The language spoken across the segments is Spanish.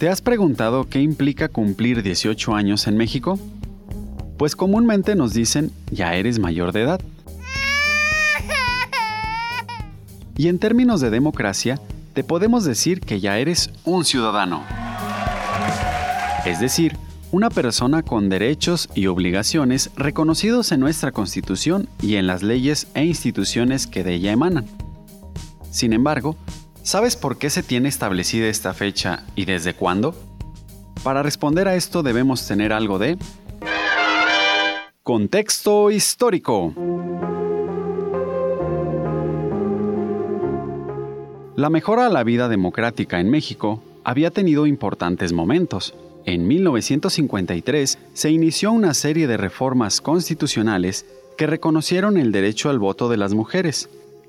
¿Te has preguntado qué implica cumplir 18 años en México? Pues comúnmente nos dicen, ya eres mayor de edad. Y en términos de democracia, te podemos decir que ya eres un ciudadano. Es decir, una persona con derechos y obligaciones reconocidos en nuestra Constitución y en las leyes e instituciones que de ella emanan. Sin embargo, ¿sabes por qué se tiene establecida esta fecha y desde cuándo? Para responder a esto debemos tener algo de contexto histórico. La mejora a la vida democrática en México había tenido importantes momentos. En 1953 se inició una serie de reformas constitucionales que reconocieron el derecho al voto de las mujeres,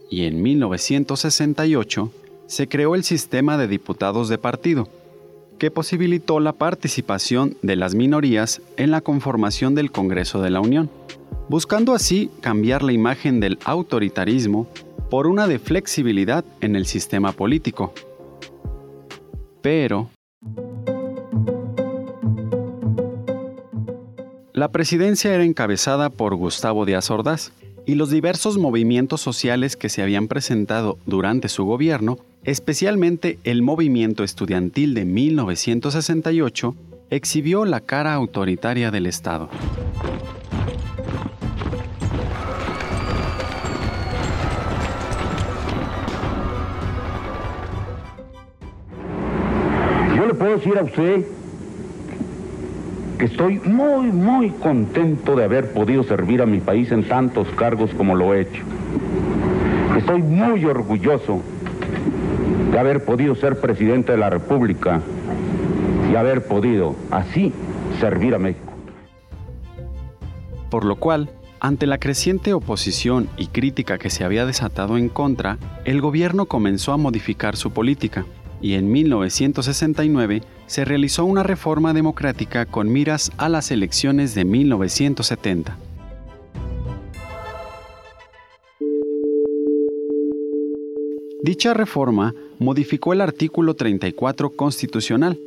y en 1968 se creó el sistema de diputados de partido, que posibilitó la participación de las minorías en la conformación del Congreso de la Unión, buscando así cambiar la imagen del autoritarismo por una de flexibilidad en el sistema político. Pero... La presidencia era encabezada por Gustavo Díaz Ordaz y los diversos movimientos sociales que se habían presentado durante su gobierno, especialmente el movimiento estudiantil de 1968, exhibió la cara autoritaria del Estado. puedo decir a usted que estoy muy, muy contento de haber podido servir a mi país en tantos cargos como lo he hecho. Estoy muy orgulloso de haber podido ser presidente de la República y haber podido así servir a México. Por lo cual, ante la creciente oposición y crítica que se había desatado en contra, el gobierno comenzó a modificar su política y en 1969 se realizó una reforma democrática con miras a las elecciones de 1970. Dicha reforma modificó el artículo 34 constitucional,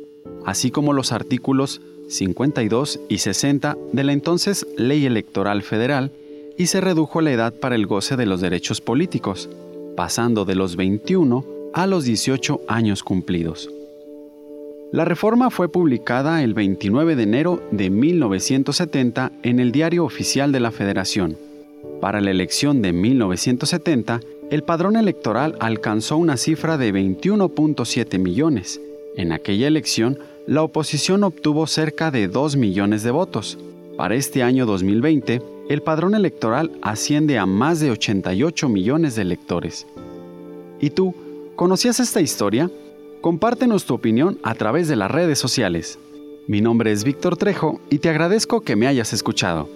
así como los artículos 52 y 60 de la entonces Ley Electoral Federal y se redujo la edad para el goce de los derechos políticos, pasando de los 21 a los 18 años cumplidos. La reforma fue publicada el 29 de enero de 1970 en el Diario Oficial de la Federación. Para la elección de 1970, el padrón electoral alcanzó una cifra de 21.7 millones. En aquella elección, la oposición obtuvo cerca de 2 millones de votos. Para este año 2020, el padrón electoral asciende a más de 88 millones de electores. ¿Y tú, ¿Conocías esta historia? Compártenos tu opinión a través de las redes sociales. Mi nombre es Víctor Trejo y te agradezco que me hayas escuchado.